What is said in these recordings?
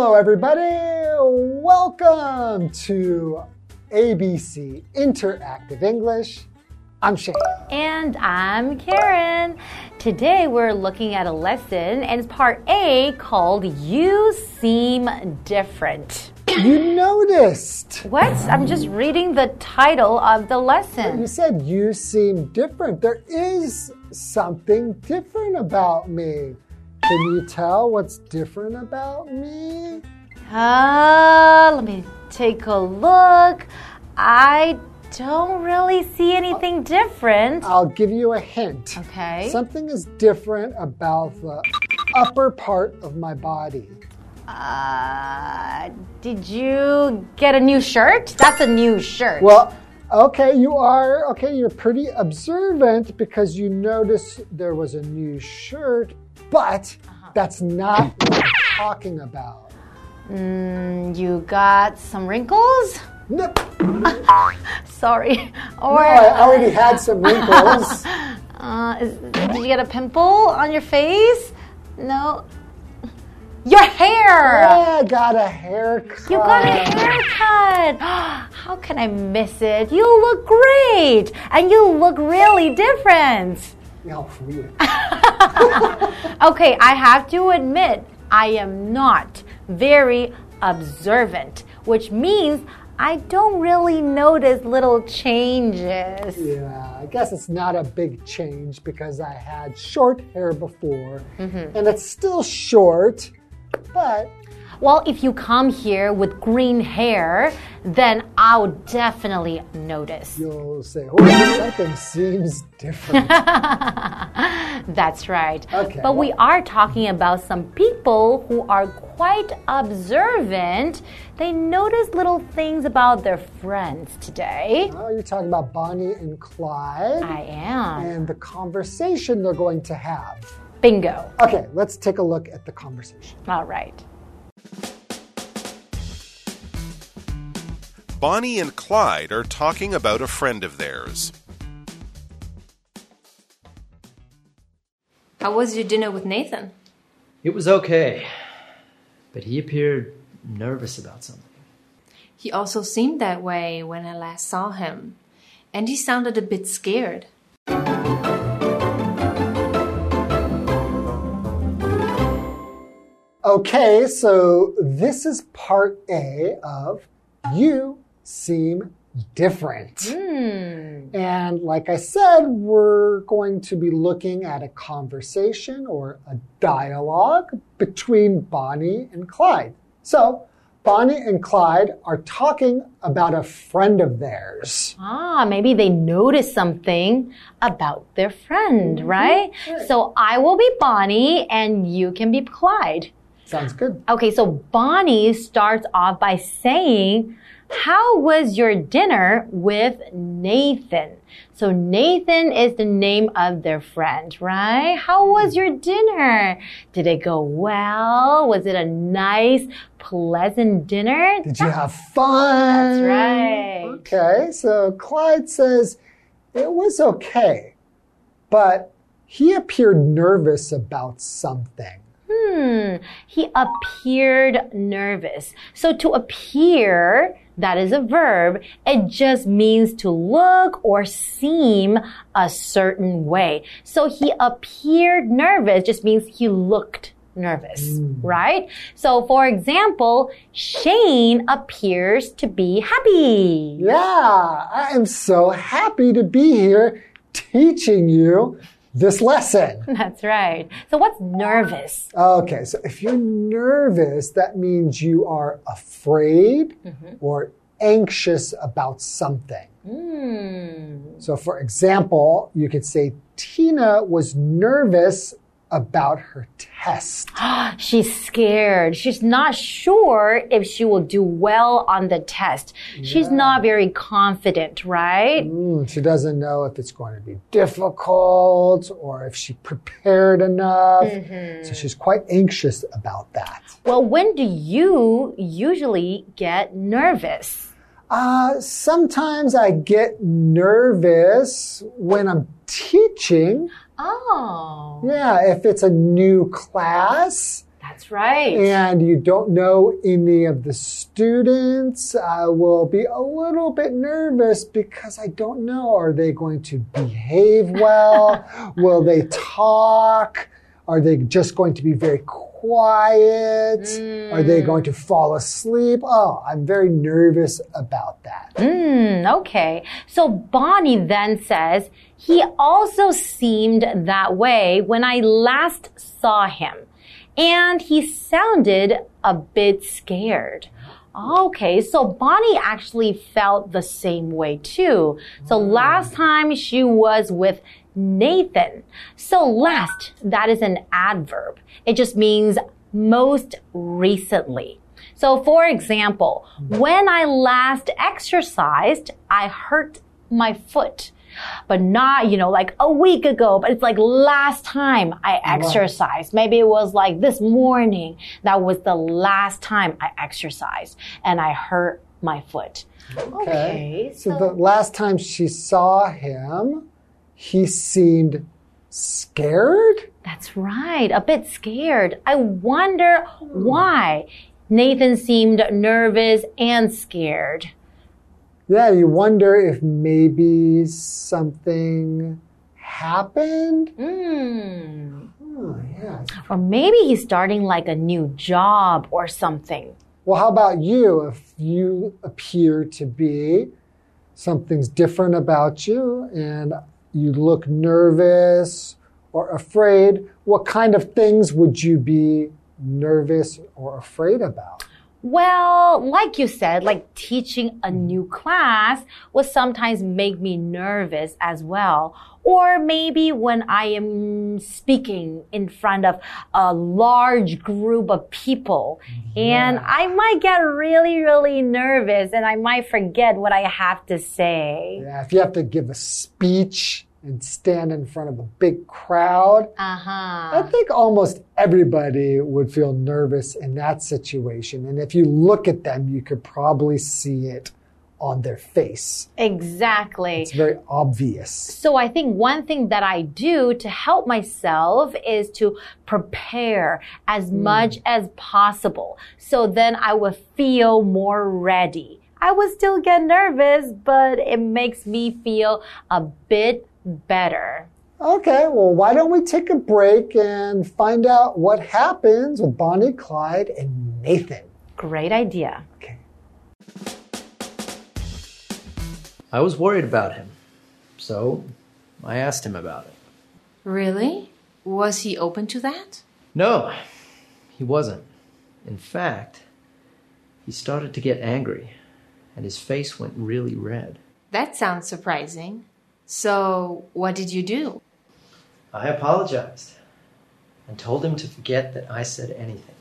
Hello, everybody. Welcome to ABC Interactive English. I'm Shane. And I'm Karen. Today we're looking at a lesson, and it's part A called You Seem Different. You noticed. What? I'm just reading the title of the lesson. You said you seem different. There is something different about me. Can you tell what's different about me? Uh, let me take a look. I don't really see anything different. I'll give you a hint. Okay. Something is different about the upper part of my body. Uh, did you get a new shirt? That's a new shirt. Well, okay, you are, okay, you're pretty observant because you noticed there was a new shirt, but that's not what I'm talking about. Mm, you got some wrinkles? No, Sorry. Or I already had some wrinkles. uh, is, did you get a pimple on your face? No. Your hair. Yeah, I got a haircut. You got a haircut. How can I miss it? You look great, and you look really different. Weird. Okay, I have to admit, I am not very observant, which means I don't really notice little changes. Yeah, I guess it's not a big change because I had short hair before Mm-hmm. and it's still short, but Well, if you come here with green hair, then I'll definitely notice. you'll say, oh, something seems different. That's right. Okay. But we are talking about some people who are quite observant. They notice little things about their friends today. oh, you're talking about Bonnie and Clyde I am. and the conversation they're going to have. Bingo. Okay, let's take a look at the conversation. All right. Bonnie and Clyde are talking about a friend of theirs. How was your dinner with Nathan? It was okay, but he appeared nervous about something. He also seemed that way when I last saw him, and he sounded a bit scared. Okay, so this is part A of You Seem Different. And like I said, we're going to be looking at a conversation or a dialogue between Bonnie and Clyde. So, Bonnie and Clyde are talking about a friend of theirs. Ah, maybe they notice something about their friend, right? So I will be Bonnie and you can be Clyde. Sounds good. Okay, so Bonnie starts off by saying, How was your dinner with Nathan? So Nathan is the name of their friend, right? How was your dinner? Did it go well? Was it a nice, pleasant dinner? Did you have fun? That's right. Okay, so Clyde says it was okay, but he appeared nervous about something. Hmm, he appeared nervous. So to appear, that is a verb. It just means to look or seem a certain way. So he appeared nervous just means he looked nervous, mm. right? So for example, Shane appears to be happy. Yeah, I am so happy to be here teaching you this lesson. That's right. So what's nervous? Okay, so if you're nervous, that means you are afraid or anxious about something. Hmm. So, for example, you could say Tina was nervous about her test. She's scared. She's not sure if she will do well on the test. She's not very confident, right? Mm, she doesn't know if it's going to be difficult or if she prepared enough. So she's quite anxious about that. Well, when do you usually get nervous? Uh, sometimes I get nervous when I'm teaching. Oh, Yeah, if it's a new class That's right. And you don't know any of the students. I will be a little bit nervous because I don't know. Are they going to behave well? will they talk? Are they just going to be very quiet? Quiet, are they going to fall asleep? Oh, I'm very nervous about that. Mm, okay. So Bonnie then says, he also seemed that way when I last saw him. And he sounded a bit scared. Okay, so Bonnie actually felt the same way too. So last time she was with Nathan. So last, that is an adverb. It just means most recently. So for example, when I last exercised, I hurt my foot. But not, you know, like a week ago, but it's like last time I exercised. Maybe it was like this morning. That was the last time I exercised and I hurt my foot. Okay. So, the last time she saw him, he seemed scared. That's right. A bit scared. I wonder why Nathan seemed nervous and scared. Yeah, you wonder if maybe something happened. Hmm. Oh, yeah. Or maybe he's starting like a new job or something. Well, how about you? If you appear to be something's different about you and you look nervous or afraid, what kind of things would you be nervous or afraid about? Well, like you said, like teaching a new class will sometimes make me nervous as well. Or maybe when I am speaking in front of a large group of people and I might get really, really nervous and I might forget what I have to say. Yeah, if you have to give a speech and stand in front of a big crowd, Uh I think almost everybody would feel nervous in that situation. And if you look at them, you could probably see it on their face. Exactly. It's very obvious. So I think one thing that I do to help myself is to prepare as mm. much as possible. So then I will feel more ready. I will still get nervous, but it makes me feel a bit better. Okay, well, why don't we take a break and find out what happens with Bonnie, Clyde, and Nathan? Great idea. Okay. I was worried about him, so I asked him about it. Really? Was he open to that? No, he wasn't. In fact, he started to get angry, and his face went really red. That sounds surprising. So, what did you do? I apologized and told him to forget that I said anything.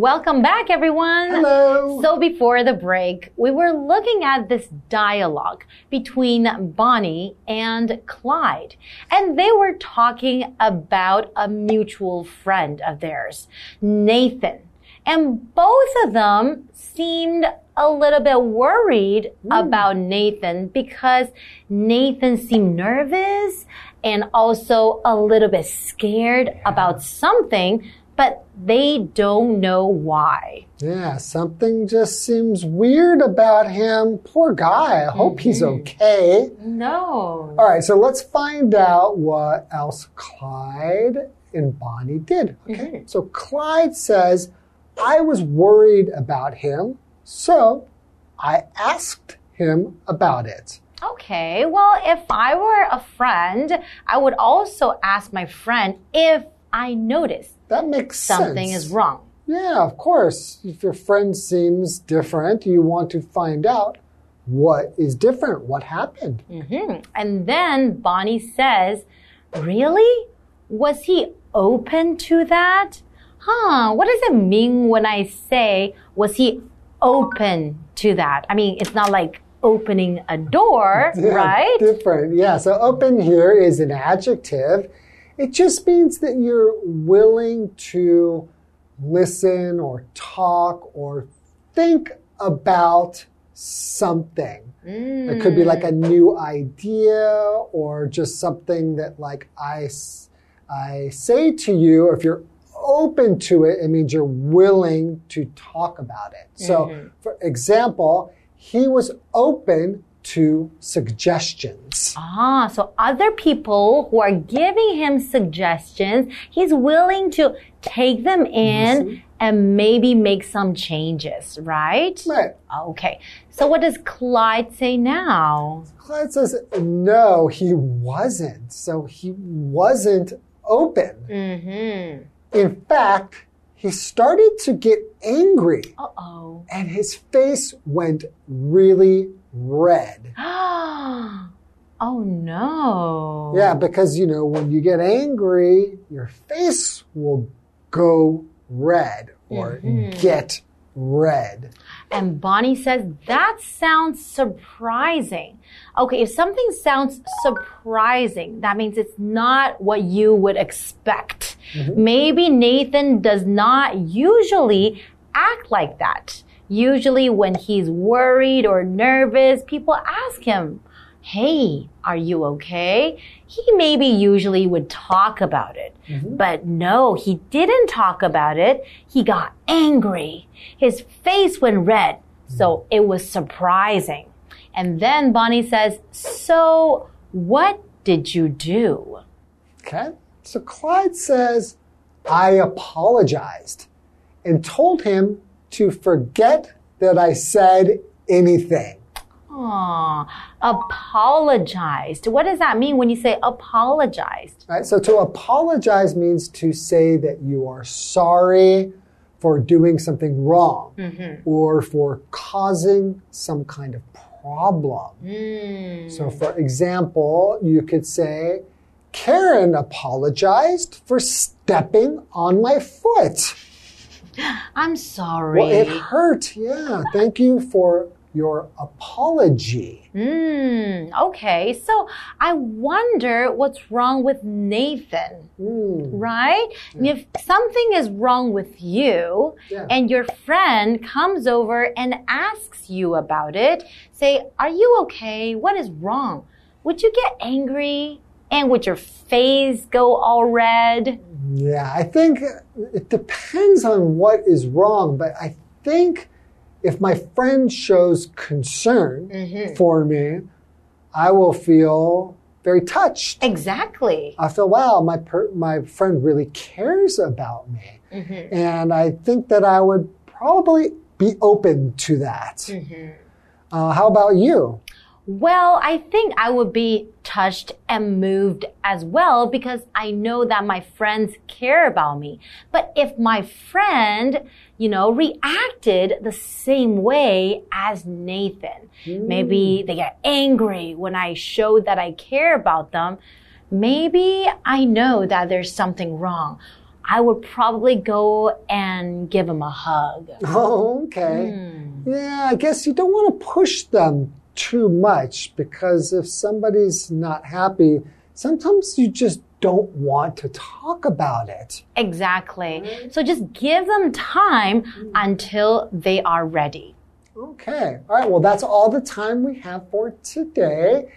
Welcome back, everyone. Hello. So before the break, we were looking at this dialogue between Bonnie and Clyde. And they were talking about a mutual friend of theirs, Nathan. And both of them seemed a little bit worried hmm. about Nathan because Nathan seemed nervous and also a little bit scared about something, but they don't know why. Yeah, something just seems weird about him. Poor guy. I hope he's mm-hmm. okay. No. All right, so let's find out what else Clyde and Bonnie did. Okay, mm-hmm. so Clyde says, I was worried about him, so I asked him about it. Okay, well, if I were a friend, I would also ask my friend if I notice That makes something sense. is wrong. Yeah, of course. If your friend seems different, you want to find out what is different, what happened. hmm And then Bonnie says, Really? Was he open to that? Huh, what does it mean when I say, was he open to that? I mean, it's not like opening a door, Yeah, right? Different. Yeah, so open here is an adjective. It just means that you're willing to listen or talk or think about something. It could be like a mm. new idea or just something that like I, I say to you, or if you're open to it, it means you're willing to talk about it. So, mm-hmm. for example, he was open to suggestions. Ah, so other people who are giving him suggestions, he's willing to take them in and maybe make some changes, right? Right. Okay. So what does Clyde say now? Clyde says, no, he wasn't. So he wasn't open. Mm-hmm. In fact, he started to get angry Uh-oh. and his face went really red. oh no. Yeah, because you know, when you get angry, your face will go red or mm-hmm. get red. And Bonnie says, that sounds surprising. Okay, if something sounds surprising, that means it's not what you would expect. Mm-hmm. Maybe Nathan does not usually act like that. Usually, when he's worried or nervous, people ask him, Hey, are you okay? He maybe usually would talk about it. Mm-hmm. But no, he didn't talk about it. He got angry. His face went red. So mm-hmm. it was surprising. And then Bonnie says, So what did you do? Okay? So Clyde says, I apologized and told him to forget that I said anything. Aw, apologized. What does that mean when you say apologized? Right? So to apologize means to say that you are sorry for doing something wrong mm-hmm. or for causing some kind of problem. Mm. So for example, you could say, Karen apologized for stepping on my foot. I'm sorry. Well, it hurt. Yeah. Thank you for your apology. Hmm, okay, so I wonder what's wrong with Nathan, right? If something is wrong with you Yeah. and your friend comes over and asks you about it, say, Are you okay? What is wrong? Would you get angry? And would your face go all red? Yeah, I think it depends on what is wrong, but I think if my friend shows concern mm-hmm. for me, I will feel very touched. Exactly. I feel, wow, my per my friend really cares about me. Mm-hmm. And I think that I would probably be open to that. Mm-hmm. Uh, how about you? Well, I think I would be touched and moved as well because I know that my friends care about me. But if my friend, you know, reacted the same way as Nathan, maybe mm. they get angry when I show that I care about them, maybe I know that there's something wrong. I would probably go and give him a hug. Oh, okay. Hmm. Yeah, I guess you don't want to push them too much because if somebody's not happy, sometimes you just don't want to talk about it. Exactly. So just give them time until they are ready. Okay. All right. Well, that's all the time we have for today.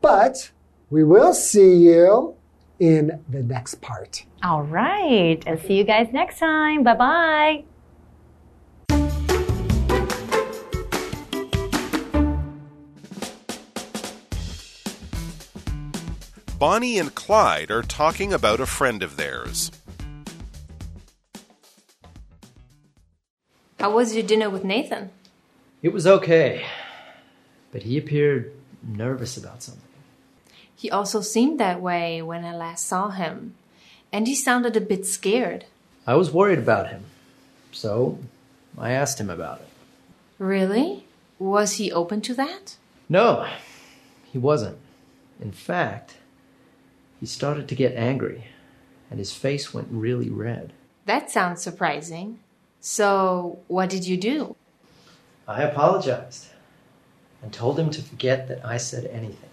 But we will see you in the next part. All right. I'll see you guys next time. Bye bye. Bonnie and Clyde are talking about a friend of theirs. How was your dinner with Nathan? It was okay, but he appeared nervous about something. He also seemed that way when I last saw him, and he sounded a bit scared. I was worried about him, so I asked him about it. Really? Was he open to that? No, he wasn't. In fact, he started to get angry, and his face went really red. That sounds surprising. So, what did you do? I apologized and told him to forget that I said anything.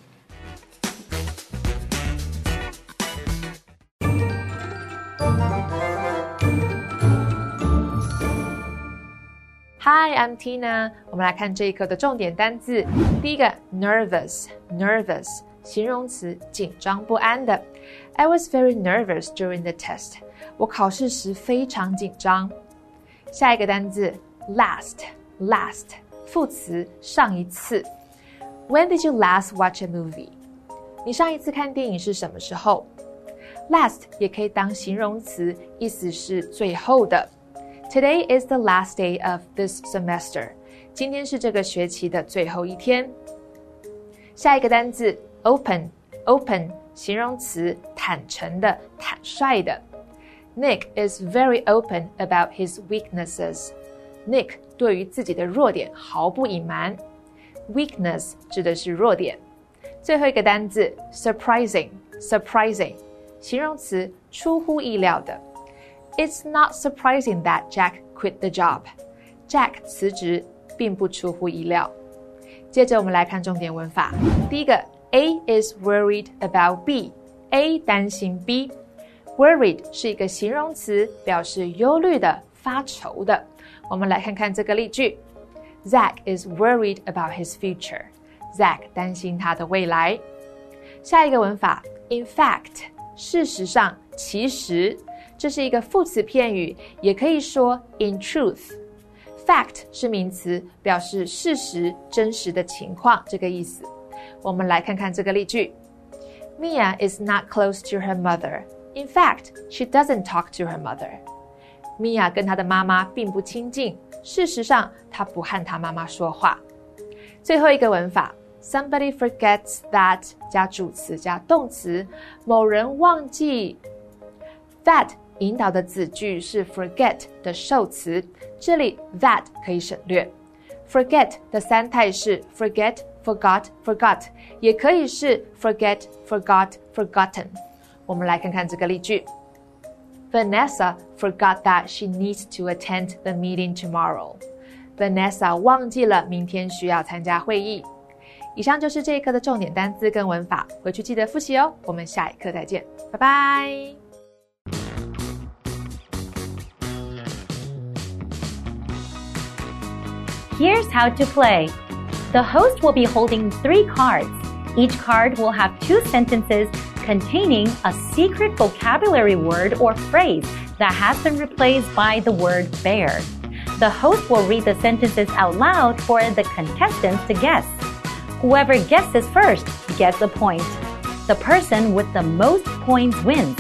Hi, I'm Tina。我们来看这一课的重点单字。第一个，nervous，nervous， 形容词，紧张不安的。I was very nervous during the test。我考试时非常紧张。下一个单字，last，last，副词，上一次。When did you last watch a movie？你上一次看电影是什么时候？Last 也可以当形容词，意思是最后的。Today is the last day of this semester. 今天是这个学期的最后一天。下一个单词 open open 形容词，坦诚的、坦率的。Nick is very open about his weaknesses. Nick 对于自己的弱点毫不隐瞒。Weakness 指的是弱点。最后一个单词 surprising surprising 形容词，出乎意料的。It's not surprising that Jack quit the job. Jack 辞职并不出乎意料。接着我们来看重点文法。第一个 ，A is worried about B。A 担心 B。Worried 是一个形容词，表示忧虑的、发愁的。我们来看看这个例句：Zach is worried about his future. Zach 担心他的未来。下一个文法，In fact，事实上，其实。这是一个副词片语，也可以说 in truth。fact 是名词，表示事实、真实的情况这个意思。 我们来看看这个例句：Mia is not close to her mother. In fact, she doesn't talk to her mother. Mia 跟她的妈妈并不亲近，事实上，她不和她妈妈说话。最后一个文法：Somebody forgets that 加主词加动词，某人忘记 that。引导的子句是 forget 的受词，这里 that 可以省略。forget 的三态是 forget、 forgot、forgot，也可以是 forget、forgot、forgotten。我们来看看这个例句：Vanessa forgot that she needs to attend the meeting tomorrow. Vanessa 忘记了明天需要参加会议。以上就是这一课的重点单词跟文法，回去记得复习哦。我们下一课再见，拜拜。Here's how to play. The host will be holding three cards. Each card will have two sentences containing a secret vocabulary word or phrase that has been replaced by the word bear. The host will read the sentences out loud for the contestants to guess. Whoever guesses first gets a point. The person with the most points wins.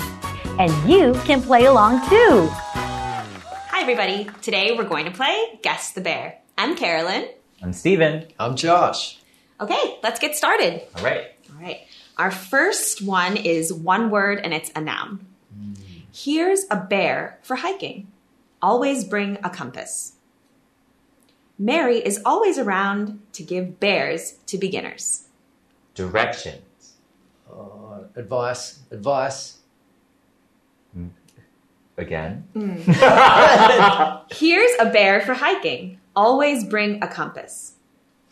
And you can play along too. Hi, everybody. Today we're going to play Guess the Bear. I'm Carolyn. I'm Steven. I'm Josh. Okay, let's get started. All right. All right. Our first one is one word and it's a noun. Mm. Here's a bear for hiking. Always bring a compass. Mary is always around to give bears to beginners. Directions. Uh, advice. Advice. Mm. Again. Mm. Here's a bear for hiking. Always bring a compass.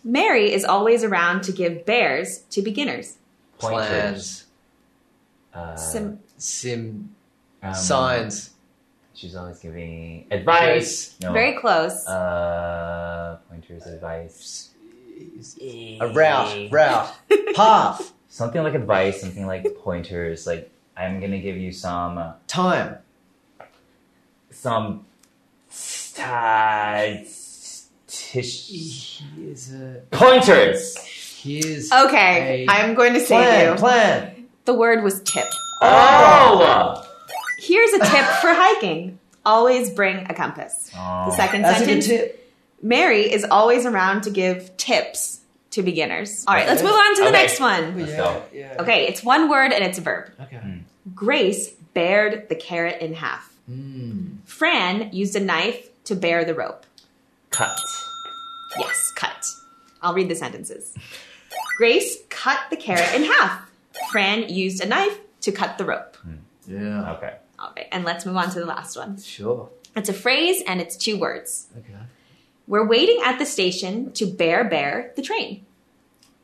Mary is always around to give bears to beginners. Plans. Uh, Sim- Sim. um, signs. She's always giving advice. No. Very close. Uh, pointers, advice. A route. Route. Path. Something like advice, something like pointers. Like, I'm gonna give you some, uh, Time. some, uh, tish, Here's a. pointers. Here's. okay, a I'm going to save plan. you. Plan. The word was tip. Oh! Here's a tip for hiking. Always bring a compass. Oh. The second That's a good tip. Mary is always around to give tips to beginners. All right, let's move on to the Okay. next one. Let's go. Yeah. Okay, it's one word and it's a verb. Okay. Grace bared the carrot in half. Mm. Fran used a knife to bear the rope. Cut. Yes, cut. I'll read the sentences. Grace cut the carrot in half. Fran used a knife to cut the rope. Hmm. Yeah. Okay. All right, and let's move on to the last one. Sure. It's a phrase and it's two words. Okay. We're waiting at the station to bear bear the train.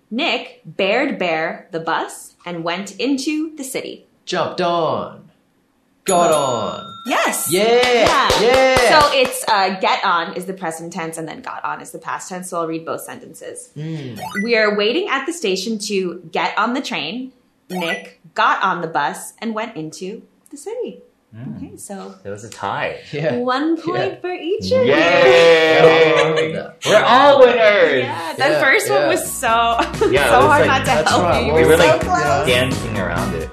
Nick bared bear the bus and went into the city. Jumped on. Got on. Yes. Yeah. Yeah. So it's uh, get on is the present tense and then got on is the past tense. So I'll read both sentences. We are waiting at the station to get on the train. Nick got on the bus and went into the city. Okay, so It was a tie. yeah. one point Yeah. for each of you. Yay! We're all winners. Yeah, that Yeah, first one was so Yeah, so was hard like- not to help right. you. You We were We were so like close. dancing around it.